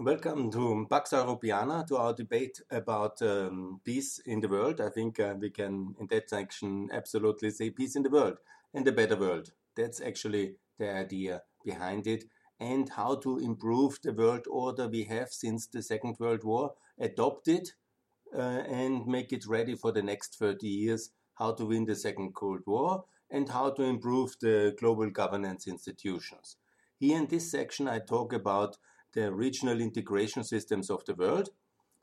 Welcome to Pax Europiana, to our debate about um, peace in the world. I think uh, we can, in that section, absolutely say peace in the world and a better world. That's actually the idea behind it. And how to improve the world order we have since the Second World War, adopt it uh, and make it ready for the next 30 years. How to win the Second Cold War and how to improve the global governance institutions. Here in this section, I talk about the regional integration systems of the world.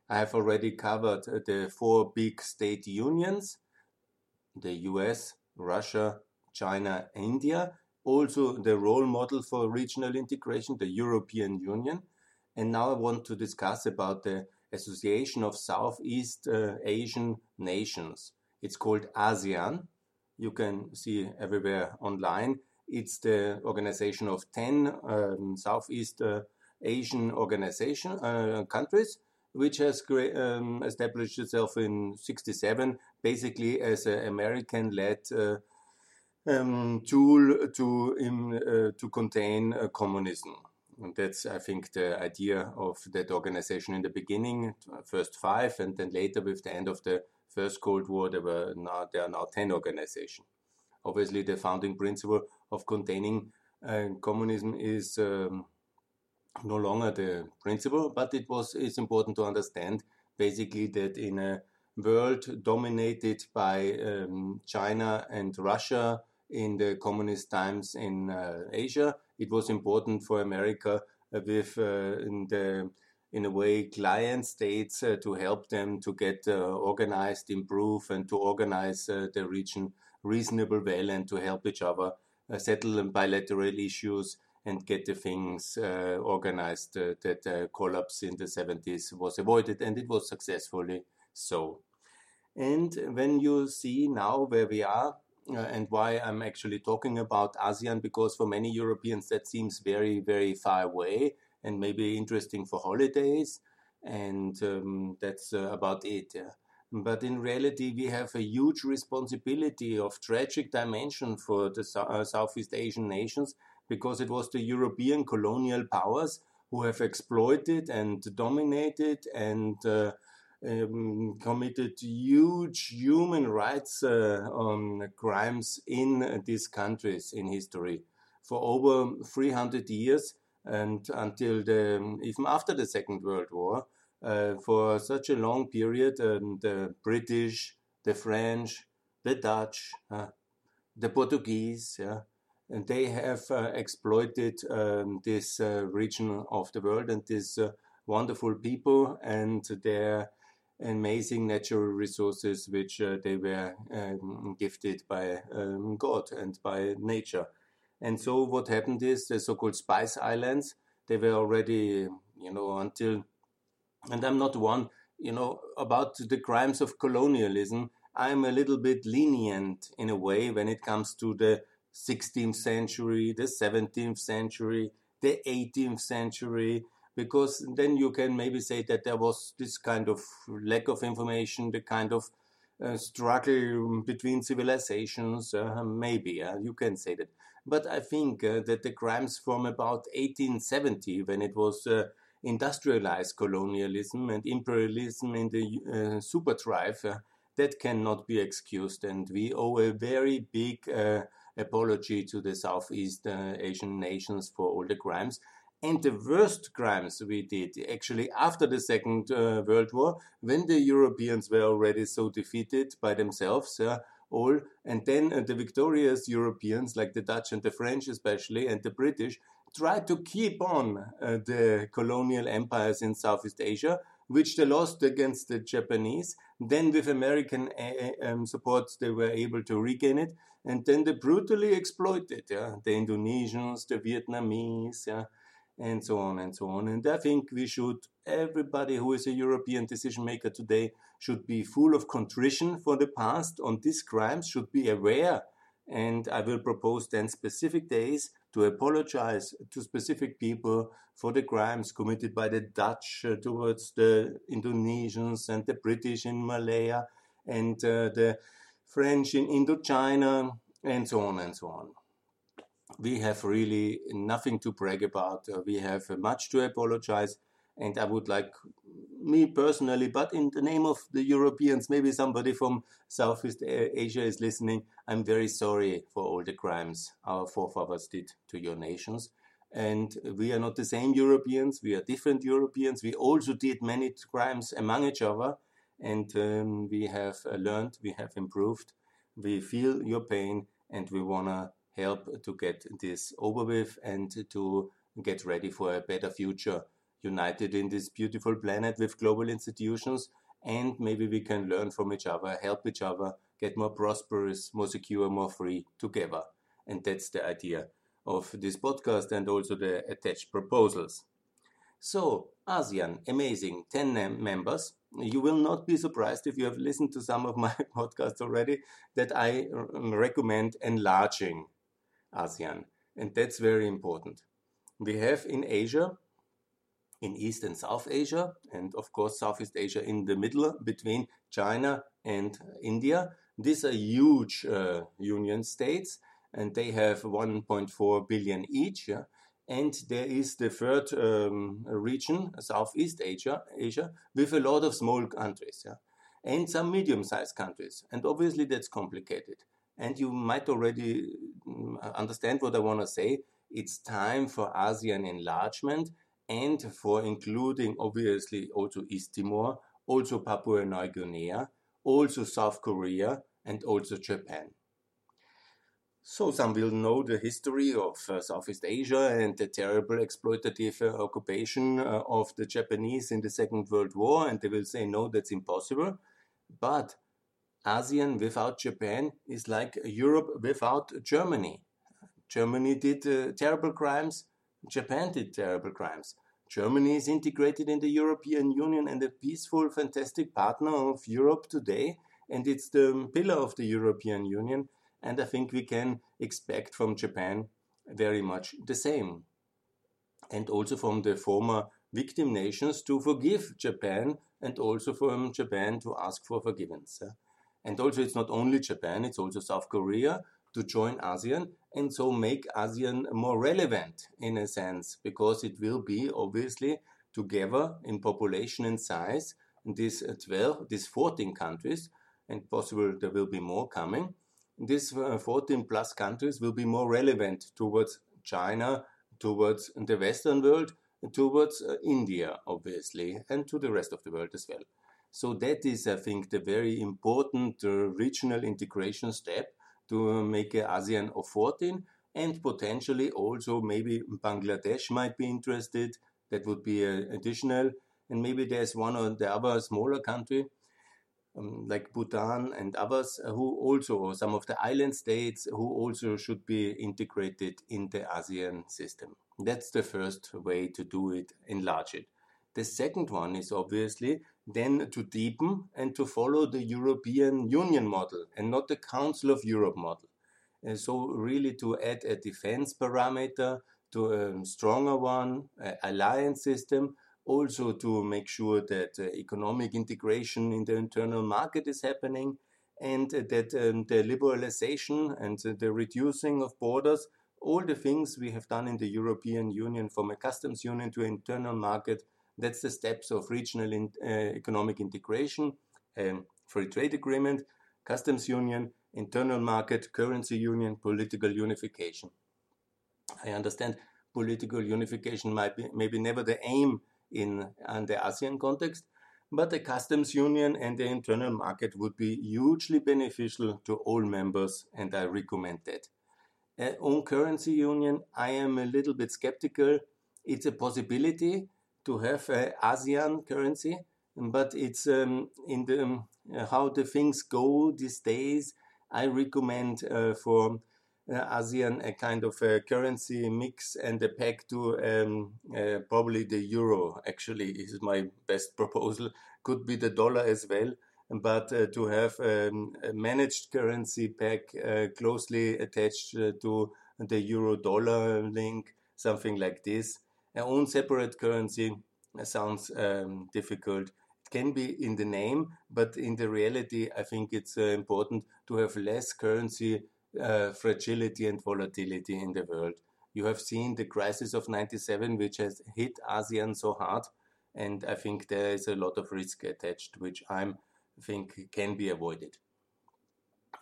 I have already covered uh, the four big state unions the US, Russia, China, India. Also, the role model for regional integration, the European Union. And now I want to discuss about the Association of Southeast uh, Asian Nations. It's called ASEAN. You can see everywhere online. It's the organization of 10 um, Southeast uh, Asian organization uh, countries, which has um, established itself in 67, basically as an American-led uh, um, tool to uh, to contain communism. And that's, I think, the idea of that organization in the beginning, first five, and then later, with the end of the First Cold War, there were now there are now ten organizations. Obviously, the founding principle of containing uh, communism is um, no longer the principle, but it was it's important to understand basically that in a world dominated by um, China and Russia in the communist times in uh, Asia, it was important for America uh, with uh, in the in a way client states uh, to help them to get uh, organized, improve, and to organize uh, the region reasonable well and to help each other settle bilateral issues and get the things uh, organized uh, that the collapse in the 70s was avoided, and it was successfully so. And when you see now where we are, uh, and why I'm actually talking about ASEAN, because for many Europeans that seems very, very far away and maybe interesting for holidays, and um, that's uh, about it. But in reality, we have a huge responsibility of tragic dimension for the uh, Southeast Asian nations because it was the European colonial powers who have exploited and dominated and uh, um, committed huge human rights uh, um, crimes in these countries in history for over 300 years and until the even after the Second World War. Uh, for such a long period, um, the British, the French, the Dutch, uh, the Portuguese, yeah, and they have uh, exploited um, this uh, region of the world and these uh, wonderful people and their amazing natural resources which they were um, gifted by um, God and by nature. And so what happened is the so-called Spice Islands, they were already, you know, until, and I'm not one, you know, about the crimes of colonialism, I'm a little bit lenient in a way when it comes to the 16th century, the 17th century, the 18th century, because then you can maybe say that there was this kind of lack of information, the kind of uh, struggle between civilizations, uh, maybe uh, you can say that. But I think uh, that the crimes from about 1870, when it was uh, industrialized colonialism and imperialism in the uh, superdrive, that cannot be excused, and we owe a very big apology to the Southeast uh, Asian nations for all the crimes. And the worst crimes we did actually after the Second uh, World War, when the Europeans were already so defeated by themselves, uh, all, and then uh, the victorious Europeans, like the Dutch and the French especially, and the British, tried to keep on uh, the colonial empires in Southeast Asia, which they lost against the Japanese. Then, with American um, support, they were able to regain it and then they brutally exploited yeah, the Indonesians, the Vietnamese, yeah, and so on and so on. And I think we should, everybody who is a European decision maker today, should be full of contrition for the past on these crimes, should be aware. And I will propose then specific days to apologize to specific people for the crimes committed by the Dutch uh, towards the Indonesians and the British in Malaya and uh, the French in Indochina, and so on and so on. We have really nothing to brag about. Uh, we have uh, much to apologize, And I would like me personally, but in the name of the Europeans, maybe somebody from Southeast Asia is listening. I'm very sorry for all the crimes our forefathers did to your nations. And we are not the same Europeans, we are different Europeans. We also did many crimes among each other, and um, we have uh, learned, we have improved. We feel your pain, and we want to help to get this over with and to get ready for a better future united in this beautiful planet with global institutions. And maybe we can learn from each other, help each other, get more prosperous, more secure, more free together. And that's the idea of this podcast and also the attached proposals. So, ASEAN, amazing, 10 members. You will not be surprised if you have listened to some of my podcasts already that I recommend enlarging ASEAN. And that's very important. We have in Asia in East and South Asia, and of course Southeast Asia in the middle between China and India. These are huge uh, union states, and they have 1.4 billion each. Yeah? And there is the third um, region, Southeast Asia, Asia, with a lot of small countries, yeah? and some medium-sized countries. And obviously that's complicated. And you might already mm, understand what I want to say. It's time for ASEAN enlargement and for including obviously also East Timor, also Papua New Guinea, also South Korea, and also Japan. So some will know the history of uh, Southeast Asia and the terrible exploitative uh, occupation uh, of the Japanese in the Second World War, and they will say, no, that's impossible. But ASEAN without Japan is like Europe without Germany. Germany did uh, terrible crimes, Japan did terrible crimes. Germany is integrated in the European Union and a peaceful, fantastic partner of Europe today, and it's the pillar of the European Union. And I think we can expect from Japan very much the same. And also from the former victim nations to forgive Japan and also from Japan to ask for forgiveness. And also, it's not only Japan, it's also South Korea to join ASEAN and so make ASEAN more relevant in a sense because it will be obviously together in population and size these 12, these 14 countries, and possible there will be more coming. These uh, 14 plus countries will be more relevant towards China, towards the Western world, towards uh, India, obviously, and to the rest of the world as well. So that is, I think, the very important uh, regional integration step to make ASEAN of 14 and potentially also maybe Bangladesh might be interested. That would be additional. And maybe there's one or the other smaller country um, like Bhutan and others uh, who also, some of the island states who also should be integrated in the ASEAN system. That's the first way to do it, enlarge it. The second one is obviously then to deepen and to follow the European Union model and not the Council of Europe model. And so, really, to add a defense parameter to a stronger one, alliance system, also to make sure that uh, economic integration in the internal market is happening and that um, the liberalization and the reducing of borders, all the things we have done in the European Union from a customs union to internal market that's the steps of regional in, uh, economic integration, um, free trade agreement, customs union, internal market, currency union, political unification. I understand political unification might be maybe never the aim in, in the ASEAN context, but the customs union and the internal market would be hugely beneficial to all members, and I recommend that. Uh, on currency union, I am a little bit skeptical. It's a possibility, to have a ASEAN currency, but it's um, in the um, how the things go these days. I recommend uh, for uh, ASEAN a kind of a currency mix and a peg to um, uh, probably the euro. Actually, is my best proposal. Could be the dollar as well, but uh, to have um, a managed currency peg uh, closely attached uh, to the euro dollar link, something like this own separate currency sounds um, difficult. It can be in the name, but in the reality, I think it's uh, important to have less currency uh, fragility and volatility in the world. You have seen the crisis of 97, which has hit ASEAN so hard, and I think there is a lot of risk attached, which I think can be avoided.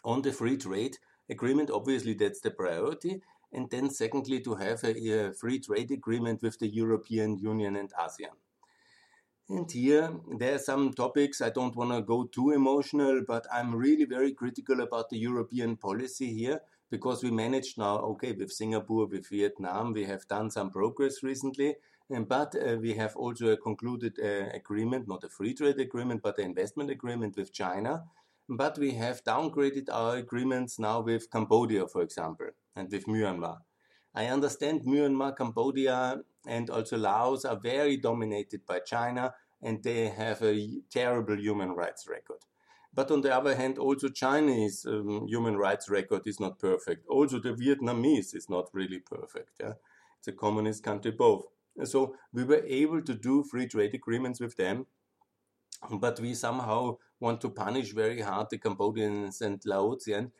On the free trade agreement, obviously that's the priority, and then secondly to have a, a free trade agreement with the European Union and ASEAN. And here there are some topics I don't want to go too emotional, but I'm really very critical about the European policy here because we managed now, okay, with Singapore, with Vietnam, we have done some progress recently, but uh, we have also concluded uh, agreement, not a free trade agreement, but an investment agreement with China. But we have downgraded our agreements now with Cambodia, for example, and with Myanmar. I understand Myanmar, Cambodia, and also Laos are very dominated by China, and they have a terrible human rights record. But on the other hand, also Chinese um, human rights record is not perfect. Also the Vietnamese is not really perfect. Yeah? It's a communist country both. So we were able to do free trade agreements with them, but we somehow want to punish very hard the Cambodians and Laotians,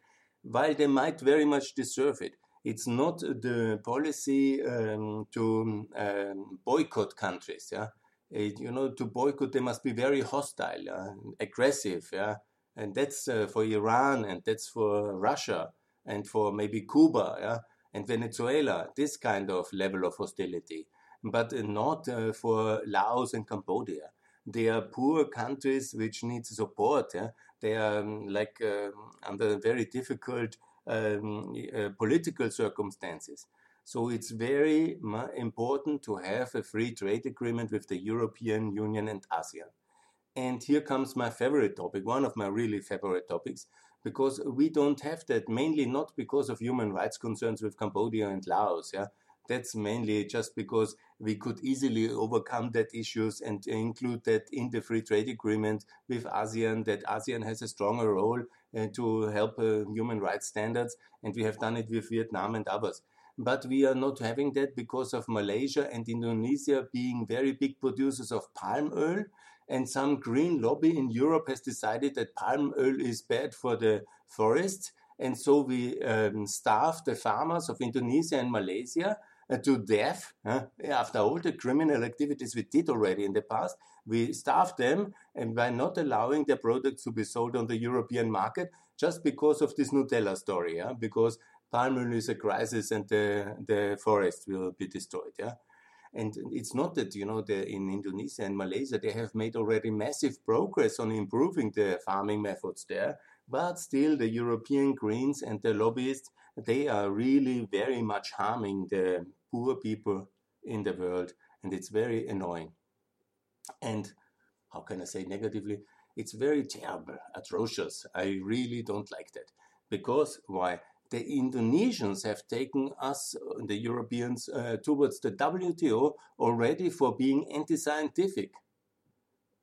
while they might very much deserve it. It's not the policy um, to um, boycott countries. Yeah, it, you know, to boycott they must be very hostile, uh, aggressive. Yeah, and that's uh, for Iran and that's for Russia and for maybe Cuba. Yeah, and Venezuela. This kind of level of hostility but not uh, for Laos and Cambodia. They are poor countries which need support. Yeah? They are um, like um, under very difficult um, uh, political circumstances. So it's very important to have a free trade agreement with the European Union and ASEAN. And here comes my favorite topic, one of my really favorite topics, because we don't have that mainly not because of human rights concerns with Cambodia and Laos. Yeah, that's mainly just because we could easily overcome that issues and include that in the free trade agreement with ASEAN, that ASEAN has a stronger role uh, to help uh, human rights standards. And we have done it with Vietnam and others. But we are not having that because of Malaysia and Indonesia being very big producers of palm oil. And some green lobby in Europe has decided that palm oil is bad for the forests. And so we um, starve the farmers of Indonesia and Malaysia to death uh, after all the criminal activities we did already in the past. We starved them and by not allowing their products to be sold on the European market just because of this Nutella story, yeah? because palm oil is a crisis and the, the forest will be destroyed. Yeah? And it's not that, you know, the, in Indonesia and Malaysia, they have made already massive progress on improving the farming methods there. But still, the European Greens and the lobbyists, they are really very much harming the poor people in the world. And it's very annoying. And how can I say negatively? It's very terrible, atrocious. I really don't like that. Because why? The Indonesians have taken us, the Europeans, uh, towards the WTO already for being anti scientific.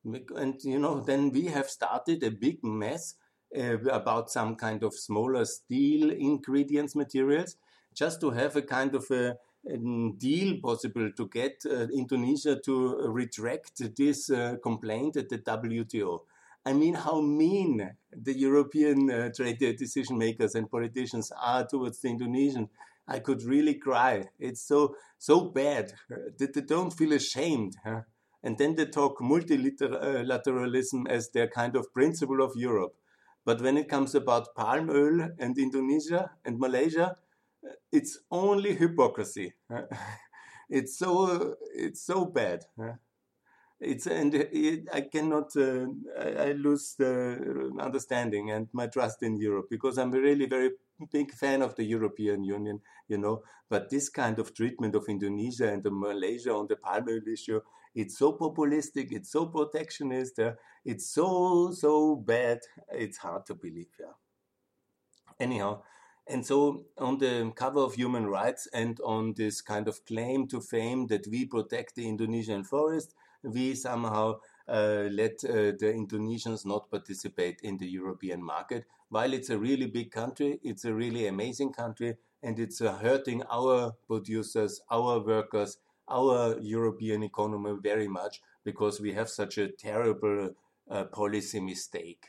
And, you know, then we have started a big mess uh, about some kind of smaller steel ingredients materials just to have a kind of a, a deal possible to get uh, Indonesia to retract this uh, complaint at the WTO. I mean, how mean the European uh, trade decision makers and politicians are towards the Indonesian. I could really cry. It's so so bad that they don't feel ashamed. Huh? And then they talk multilateralism as their kind of principle of Europe. But when it comes about palm oil and Indonesia and Malaysia, it's only hypocrisy. it's so it's so bad. It's and it, I cannot uh, I, I, lose the understanding and my trust in Europe because I'm really very big fan of the European Union, you know. But this kind of treatment of Indonesia and Malaysia on the palm oil issue it's so populistic, it's so protectionist, uh, it's so, so bad, it's hard to believe. Yeah. Anyhow, and so on the cover of Human Rights and on this kind of claim to fame that we protect the Indonesian forest, we somehow uh, let uh, the Indonesians not participate in the European market. While it's a really big country, it's a really amazing country, and it's uh, hurting our producers, our workers, our European economy very much because we have such a terrible uh, policy mistake.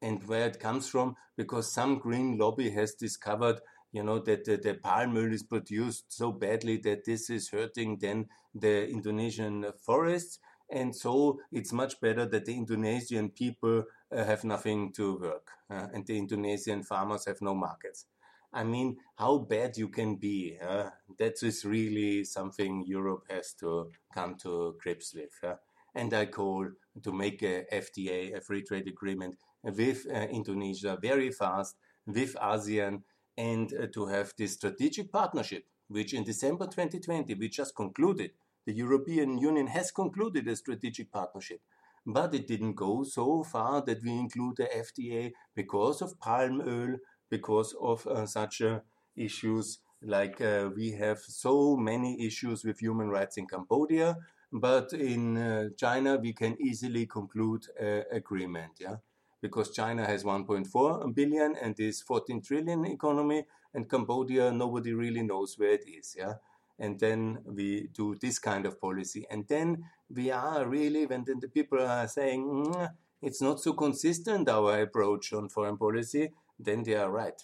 And where it comes from, because some green lobby has discovered, you know, that the, the palm oil is produced so badly that this is hurting then the Indonesian forests. and so it's much better that the Indonesian people uh, have nothing to work uh, and the Indonesian farmers have no markets. I mean, how bad you can be. Uh, that is really something Europe has to come to grips with. Uh, and I call to make a FTA, a free trade agreement, with uh, Indonesia very fast, with ASEAN, and uh, to have this strategic partnership, which in December 2020 we just concluded. The European Union has concluded a strategic partnership, but it didn't go so far that we include the FTA because of palm oil, because of uh, such uh, issues like uh, we have so many issues with human rights in Cambodia, but in China we can easily conclude an agreement. Yeah, because China has 1.4 billion and is 14 trillion economy, and Cambodia nobody really knows where it is. Yeah, and then we do this kind of policy, and then we are really when the people are saying mm, it's not so consistent our approach on foreign policy then they are right.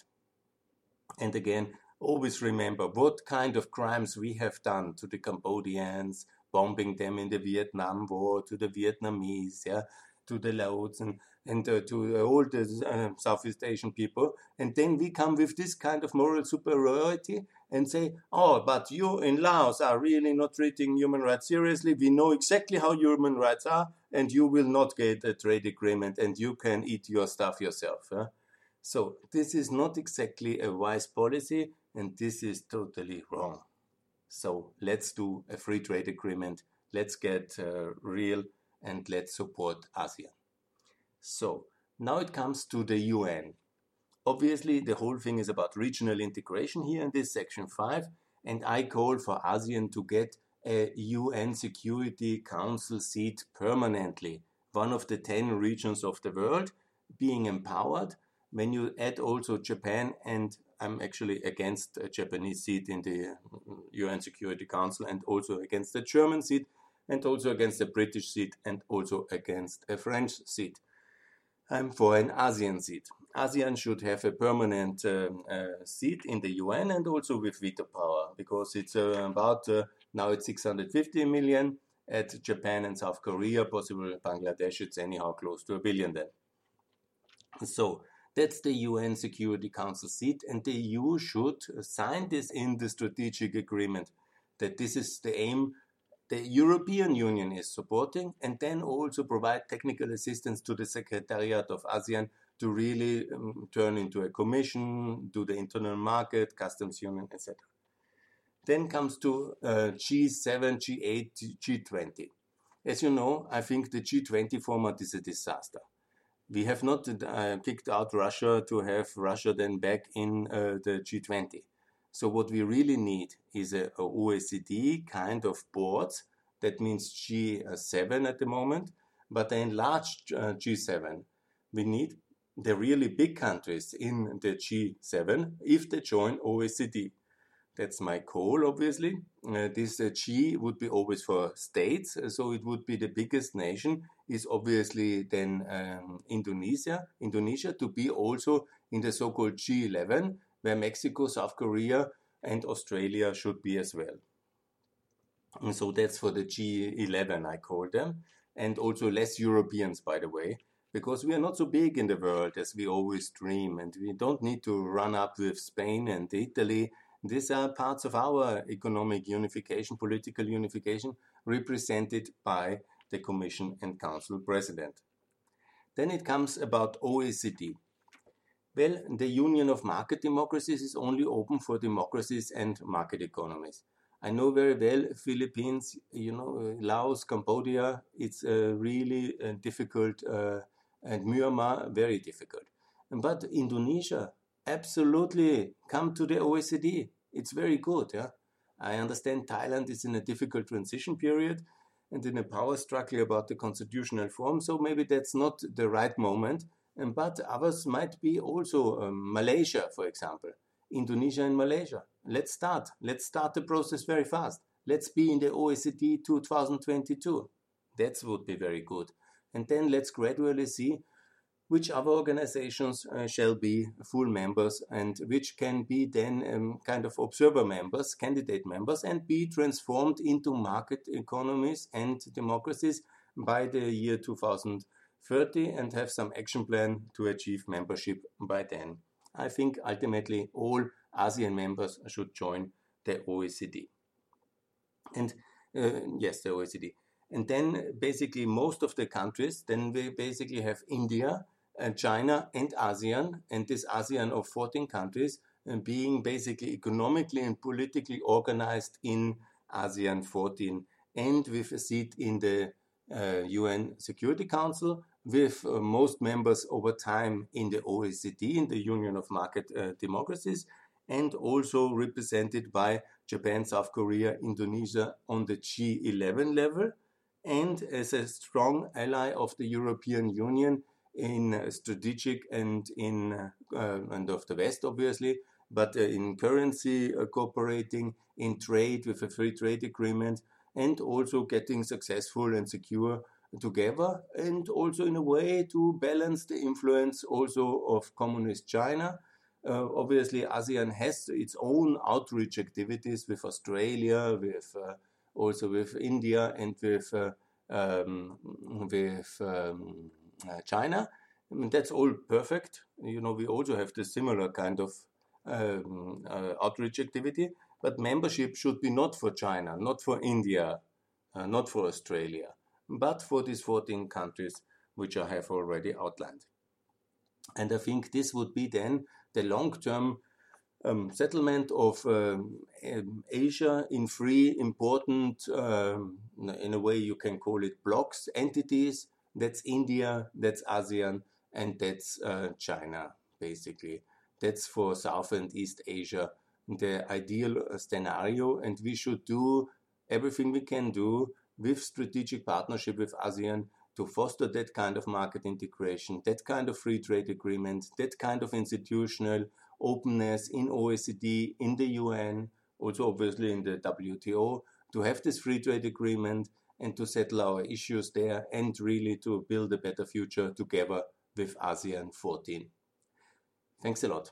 And again, always remember what kind of crimes we have done to the Cambodians, bombing them in the Vietnam War, to the Vietnamese, yeah, to the Laos and, and uh, to all the uh, Southeast Asian people. And then we come with this kind of moral superiority and say, oh, but you in Laos are really not treating human rights seriously. We know exactly how human rights are, and you will not get a trade agreement, and you can eat your stuff yourself. So this is not exactly a wise policy and this is totally wrong. So let's do a free trade agreement. Let's get uh, real and let's support ASEAN. So now it comes to the UN. Obviously, the whole thing is about regional integration here in this section 5, and I call for ASEAN to get a UN Security Council seat permanently, one of the 10 regions of the world, being empowered when you add also Japan, and I'm actually against a Japanese seat in the UN Security Council, and also against the German seat, and also against the British seat, and also against a French seat. I'm for an ASEAN seat. ASEAN should have a permanent uh, uh, seat in the UN and also with veto power because it's uh, about uh, now it's 650 million at Japan and South Korea, possible Bangladesh, it's anyhow close to a billion then. So that's the UN Security Council seat, and the EU should sign this in the strategic agreement that this is the aim the European Union is supporting, and then also provide technical assistance to the Secretariat of ASEAN to really um, turn into a commission, do the internal market, customs union, etc. Then comes to uh, G7, G8, G20. As you know, I think the G20 format is a disaster we have not uh, kicked out Russia to have Russia then back in uh, the G20. So what we really need is a, a OECD kind of board. That means G7 at the moment, but the enlarged uh, G7. We need the really big countries in the G7 if they join OECD. That's my call, obviously. Uh, this uh, G would be always for states, so it would be the biggest nation is obviously then um, Indonesia. Indonesia to be also in the so-called G11, where Mexico, South Korea, and Australia should be as well. And so that's for the G11, I call them, and also less Europeans, by the way, because we are not so big in the world as we always dream, and we don't need to run up with Spain and Italy these are parts of our economic unification, political unification, represented by the Commission and Council President. Then it comes about OECD. Well, the Union of Market Democracies is only open for democracies and market economies. I know very well Philippines, you know, Laos, Cambodia, it's uh, really uh, difficult, uh, and Myanmar, very difficult. But Indonesia, absolutely come to the OECD. It's very good. Yeah, I understand Thailand is in a difficult transition period and in a power struggle about the constitutional form. So maybe that's not the right moment. And, but others might be also um, Malaysia, for example, Indonesia and Malaysia. Let's start. Let's start the process very fast. Let's be in the OECD 2022. That would be very good. And then let's gradually see which other organizations uh, shall be full members and which can be then um, kind of observer members, candidate members, and be transformed into market economies and democracies by the year 2030 and have some action plan to achieve membership by then. I think ultimately all ASEAN members should join the OECD. And uh, yes, the OECD. And then basically most of the countries, then we basically have India, and China, and ASEAN, and this ASEAN of 14 countries uh, being basically economically and politically organized in ASEAN 14 and with a seat in the uh, UN Security Council, with uh, most members over time in the OECD, in the Union of Market uh, Democracies, and also represented by Japan, South Korea, Indonesia on the G11 level, and as a strong ally of the European Union in strategic and in uh, and of the West, obviously, but uh, in currency uh, cooperating, in trade with a free trade agreement, and also getting successful and secure together, and also in a way to balance the influence also of communist China. Uh, obviously, ASEAN has its own outreach activities with Australia, with uh, also with India, and with uh, um, with um, China. I mean, that's all perfect. You know, we also have the similar kind of um, uh, outreach activity, but membership should be not for China, not for India, uh, not for Australia, but for these 14 countries which I have already outlined. And I think this would be then the long term um, settlement of um, Asia in three important, um, in a way you can call it blocks, entities. That's India, that's ASEAN, and that's uh, China, basically. That's for South and East Asia the ideal uh, scenario, and we should do everything we can do with strategic partnership with ASEAN to foster that kind of market integration, that kind of free trade agreement, that kind of institutional openness in OECD, in the UN, also obviously in the WTO, to have this free trade agreement and to settle our issues there and really to build a better future together with ASEAN 14. Thanks a lot.